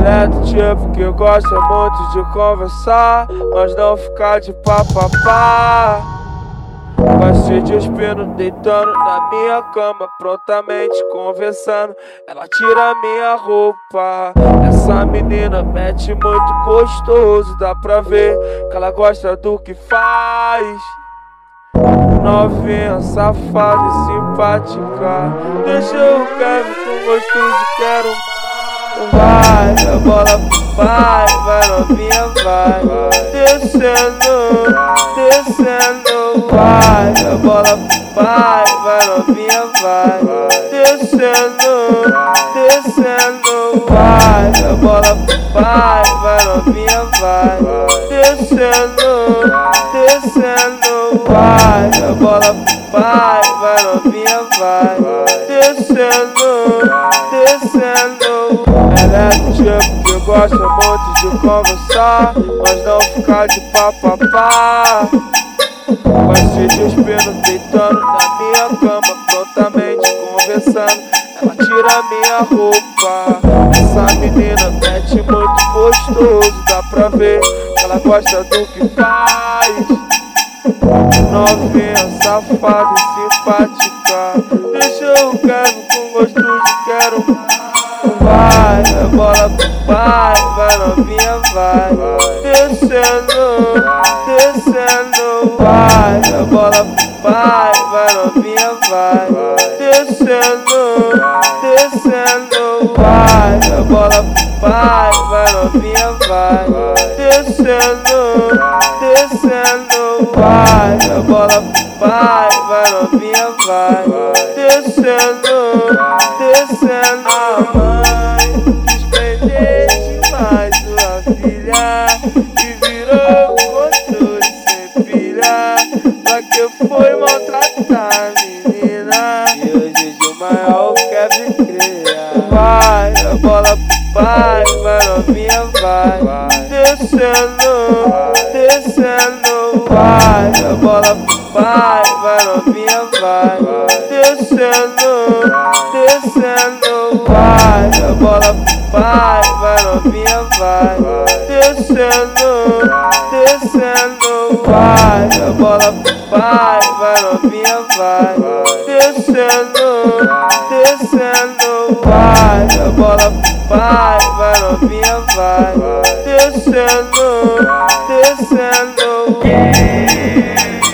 Ela é do tipo que gosta muito de conversar, mas não ficar de papapá. Vai se despindo, deitando na minha cama, prontamente conversando. Ela tira minha roupa. Essa menina mete muito gostoso, dá pra ver que ela gosta do que faz. Novinha, safada e simpática. Deixa eu quero com gostoso, quero vai, a bola vai, vai novinha, vai, descendo, descendo, vai, a bola vai, novinha, vai, descendo, descendo, vai, a bola vai, vai novinha, vai, descendo, descendo, vai, a bola vai, vai novinha, vai, descendo, descendo. Ela é do tipo que gosta muito de conversar, mas não ficar de papapá. Vai se despindo, deitando na minha cama, conversando. Ela tira minha roupa. Essa menina mete muito gostoso, dá pra ver que ela gosta do que faz. Novinha, safada e simpática. Deixa eu quero com gostoso, quero vai, bola vai, vai novinha vai, descendo, descendo, vai, bola vai, vai novinha vai, descendo, descendo, vai, a bola vai, vai novinha vai, descendo, descendo, vai, a bola vai, vai novinha vai, descendo, descendo. foi maltratar a menina. E hoje de maior quer me criar Vai, a bola vai, vai. Novinha vai. Descendo, descendo Vai, a bola vai, vai. Novinha vai. Descendo, descendo Vai, a bola vai, vai. Novinha vai. Descendo, descendo Vai, a bola vai, vai novinha, vai, descendo, descendo, vai, a bola vai, vai novinha, vai, descendo, descendo. Yeah.